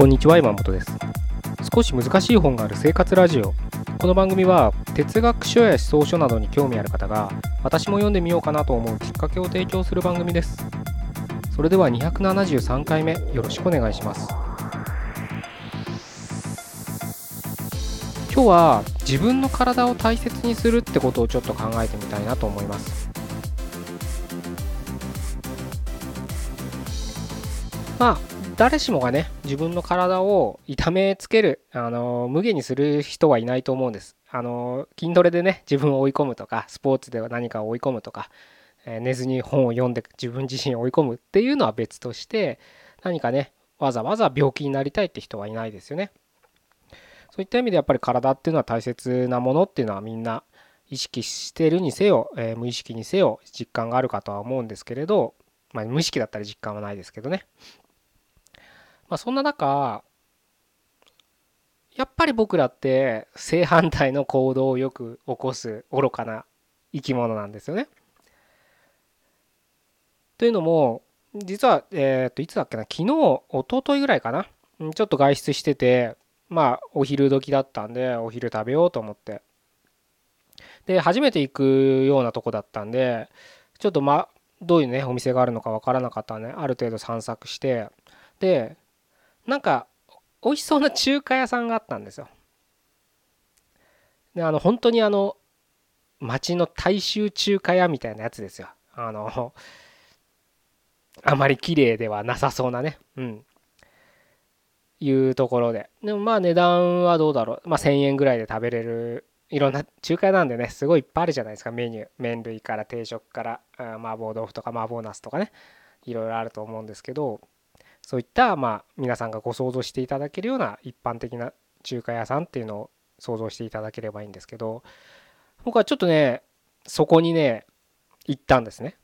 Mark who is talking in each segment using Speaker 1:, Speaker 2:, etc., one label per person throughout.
Speaker 1: こんにちは山本です。少し難しい本がある生活ラジオ。この番組は哲学書や思想書などに興味ある方が私も読んでみようかなと思うきっかけを提供する番組です。それでは273回目よろしくお願いします。今日は自分の体を大切にするってことをちょっと考えてみたいなと思います。まあ誰しもがね自分の体を痛めつけるあの無限にする人はいないと思うんですあの筋トレでね自分を追い込むとかスポーツでは何かを追い込むとか、えー、寝ずに本を読んで自分自身を追い込むっていうのは別として何かねわざわざ病気になりたいって人はいないですよねそういった意味でやっぱり体っていうのは大切なものっていうのはみんな意識してるにせよ、えー、無意識にせよ実感があるかとは思うんですけれど、まあ、無意識だったら実感はないですけどね。まあ、そんな中やっぱり僕らって正反対の行動をよく起こす愚かな生き物なんですよね。というのも実は、えっ、といつだっけな昨日一昨日ぐらいかなちょっと外出しててまあお昼時だったんでお昼食べようと思ってで初めて行くようなとこだったんでちょっとまあどういうねお店があるのか分からなかったんである程度散策してでなんか美味しそうな中華屋さんがあったんですよであの本当にあの町の大衆中華屋みたいなやつですよあのあまり綺麗ではなさそうなねうんいうところで。でもまあ値段はどうだろう。まあ1000円ぐらいで食べれる。いろんな中華屋なんでね、すごいいっぱいあるじゃないですか、メニュー。麺類から定食から麻婆豆腐とか麻婆茄子とかね、いろいろあると思うんですけど、そういったまあ皆さんがご想像していただけるような一般的な中華屋さんっていうのを想像していただければいいんですけど、僕はちょっとね、そこにね、行ったんですね。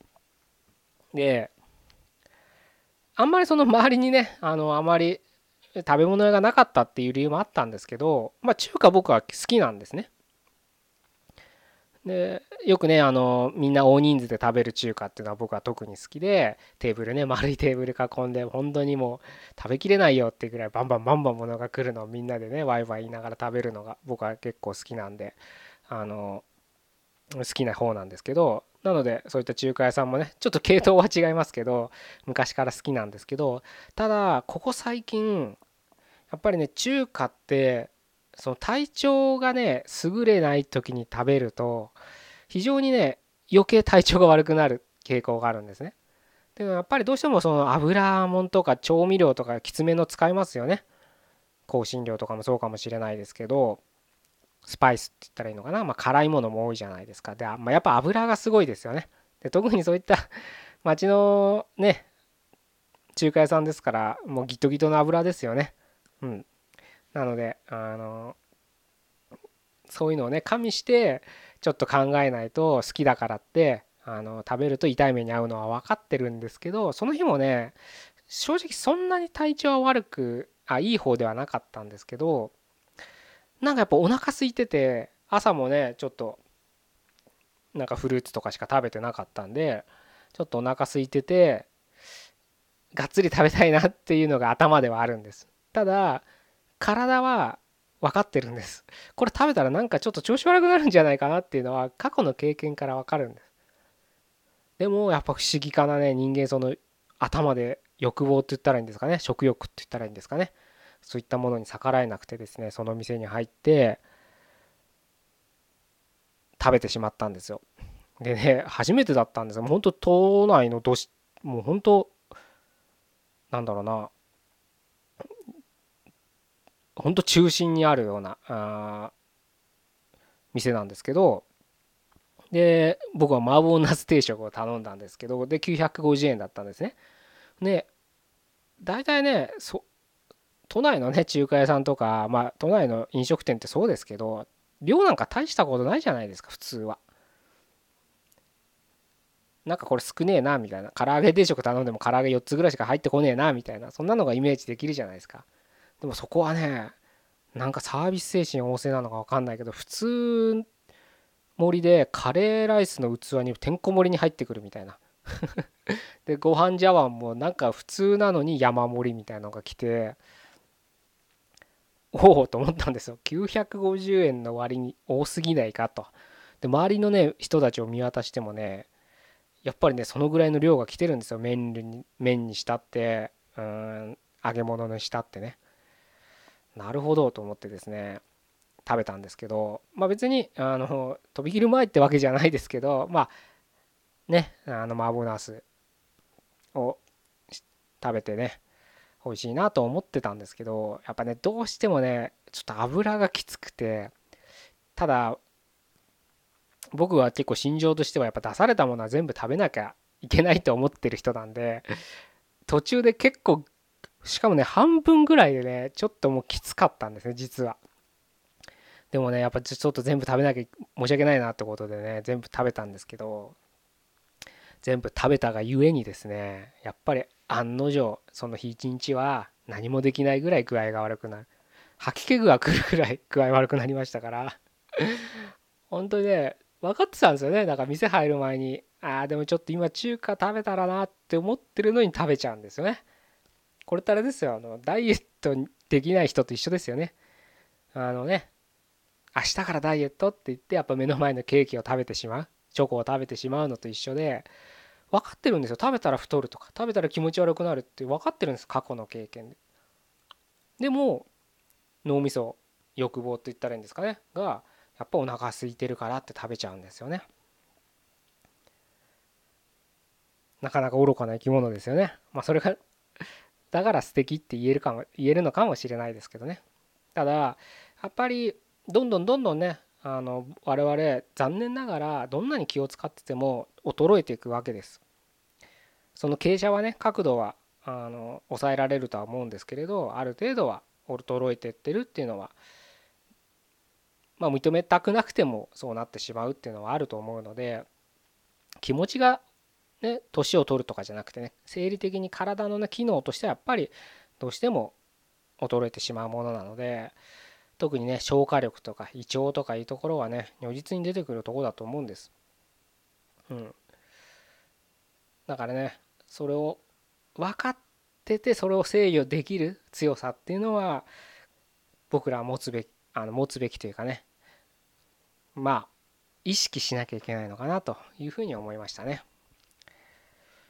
Speaker 1: で、あんまりその周りにね、あの、あまり食べ物屋がなかったっていう理由もあったんですけど、まあ、中華僕は好きなんですね。でよくねあのみんな大人数で食べる中華っていうのは僕は特に好きでテーブルね丸いテーブル囲んで本当にもう食べきれないよってぐらいバンバンバンバン物が来るのをみんなでねワイワイ言いながら食べるのが僕は結構好きなんであの好きな方なんですけどなのでそういった中華屋さんもねちょっと系統は違いますけど昔から好きなんですけどただここ最近やっぱりね中華ってその体調がね優れない時に食べると非常にね余計体調が悪くなる傾向があるんですね。でもやっぱりどうしてもその油もんとか調味料とかきつめの使いますよね。香辛料とかもそうかもしれないですけどスパイスって言ったらいいのかな、まあ、辛いものも多いじゃないですか。で、まあ、やっぱ油がすごいですよね。で特にそういった町のね中華屋さんですからもうギトギトの油ですよね。うん、なのであのそういうのをね加味してちょっと考えないと好きだからってあの食べると痛い目に遭うのは分かってるんですけどその日もね正直そんなに体調は悪くあいい方ではなかったんですけどなんかやっぱお腹空いてて朝もねちょっとなんかフルーツとかしか食べてなかったんでちょっとお腹空いててがっつり食べたいなっていうのが頭ではあるんです。ただ体は分かってるんです。これ食べたらなんかちょっと調子悪くなるんじゃないかなっていうのは過去の経験から分かるんです。でもやっぱ不思議かなね。人間その頭で欲望って言ったらいいんですかね。食欲って言ったらいいんですかね。そういったものに逆らえなくてですねその店に入って食べてしまったんですよ。でね初めてだったんですよ。本当都内の都市もう本当なんだろうな。ほんと中心にあるようなあ店なんですけどで僕は麻婆ナス定食を頼んだんですけどで950円だったんですね。で大体ねそ都内のね中華屋さんとかまあ都内の飲食店ってそうですけど量なんか大したことないじゃないですか普通は。なんかこれ少ねえなみたいな。唐揚げ定食頼んでも唐揚げ4つぐらいしか入ってこねえなみたいな。そんなのがイメージできるじゃないですか。でもそこはねなんかサービス精神旺盛なのか分かんないけど普通盛りでカレーライスの器にてんこ盛りに入ってくるみたいな。でご飯茶碗もなんか普通なのに山盛りみたいなのが来ておおと思ったんですよ。950円の割に多すぎないかと。で周りのね人たちを見渡してもねやっぱりねそのぐらいの量が来てるんですよ。麺に麺にしたってうん揚げ物にしたってね。なるほどと思ってですね食べたんですけどまあ別にあの飛び切る前ってわけじゃないですけどまあねあの麻婆ナスを食べてね美味しいなと思ってたんですけどやっぱねどうしてもねちょっと油がきつくてただ僕は結構心情としてはやっぱ出されたものは全部食べなきゃいけないと思ってる人なんで途中で結構しかもね半分ぐらいでねちょっともうきつかったんですね実は。でもねやっぱちょっと全部食べなきゃ申し訳ないなってことでね全部食べたんですけど全部食べたがゆえにですねやっぱり案の定その日一日は何もできないぐらい具合が悪くなる。吐き気が来るぐらい具合悪くなりましたから。本当にね分かってたんですよね。だから店入る前にああでもちょっと今中華食べたらなって思ってるのに食べちゃうんですよね。これってあれですよ。あのダイエットできない人と一緒ですよね。あのね明日からダイエットって言ってやっぱ目の前のケーキを食べてしまう。チョコを食べてしまうのと一緒で分かってるんですよ。食べたら太るとか食べたら気持ち悪くなるって分かってるんです。過去の経験で。でも脳みそ欲望って言ったらいいんですかね。がやっぱお腹空いてるからって食べちゃうんですよね。なかなか愚かな生き物ですよね。まあそれがだから素敵って言えるかも言えるのかもしれないですけどね。ただやっぱりどんどんどんどんねあの我々残念ながらどんなに気を使ってても衰えていくわけです。その傾斜はね角度はあの抑えられるとは思うんですけれどある程度は衰えてってるっていうのはまあ認めたくなくてもそうなってしまうっていうのはあると思うので気持ちがね年を取るとかじゃなくてね生理的に体のね機能としてはやっぱりどうしても衰えてしまうものなので特にね消化力とか胃腸とかいうところはね如実に出てくるとこだと思うんです。うん、だからねそれを分かっててそれを制御できる強さっていうのは僕らは持つべきあの持つべきというかねまあ意識しなきゃいけないのかなというふうに思いましたね。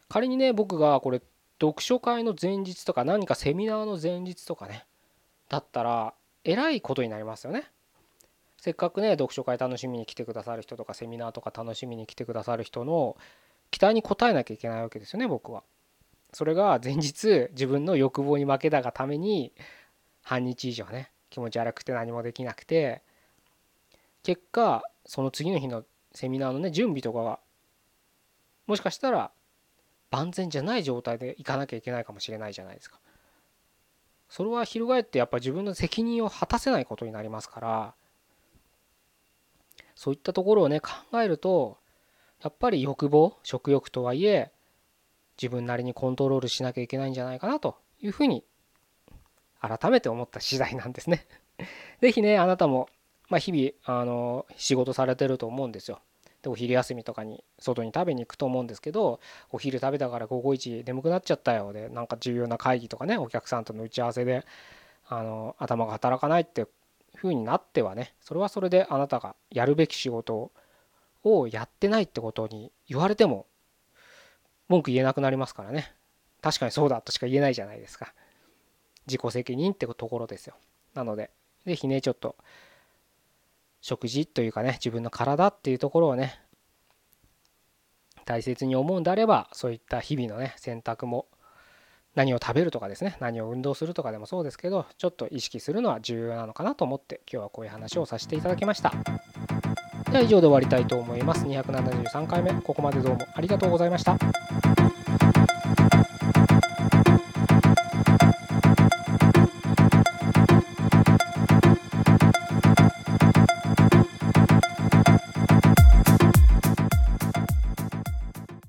Speaker 1: 仮にね僕がこれ読書会の前日とか何かセミナーの前日とかねだったらえらいことになりますよね。せっかくね読書会楽しみに来てくださる人とかセミナーとか楽しみに来てくださる人の期待に応えなきゃいけないわけですよね僕は。それが前日自分の欲望に負けたがために半日以上ね気持ち悪くて何もできなくて結果その次の日のセミナーのね準備とかがもしかしたら万全じゃない状態で行かなきゃいけないかもしれないじゃないですか。それは翻ってやっぱ自分の責任を果たせないことになりますからそういったところをね考えるとやっぱり欲望食欲とはいえ自分なりにコントロールしなきゃいけないんじゃないかなというふうに改めて思った次第なんですね。是非ねあなたも、まあ、日々あの仕事されてると思うんですよ。でお昼休みとかに外に食べに行くと思うんですけどお昼食べたから午後1眠くなっちゃったよでなんか重要な会議とかねお客さんとの打ち合わせであの頭が働かないっていう風になってはねそれはそれであなたがやるべき仕事をやってないってことに言われても文句言えなくなりますからね。確かにそうだとしか言えないじゃないですか。自己責任ってところですよ。なので是非ねちょっと食事というかね自分の体っていうところをね大切に思うんであればそういった日々のね選択も何を食べるとかですね何を運動するとかでもそうですけどちょっと意識するのは重要なのかなと思って今日はこういう話をさせていただきました。では以上で終わりたいと思います。273回目ここまでどうもありがとうございました。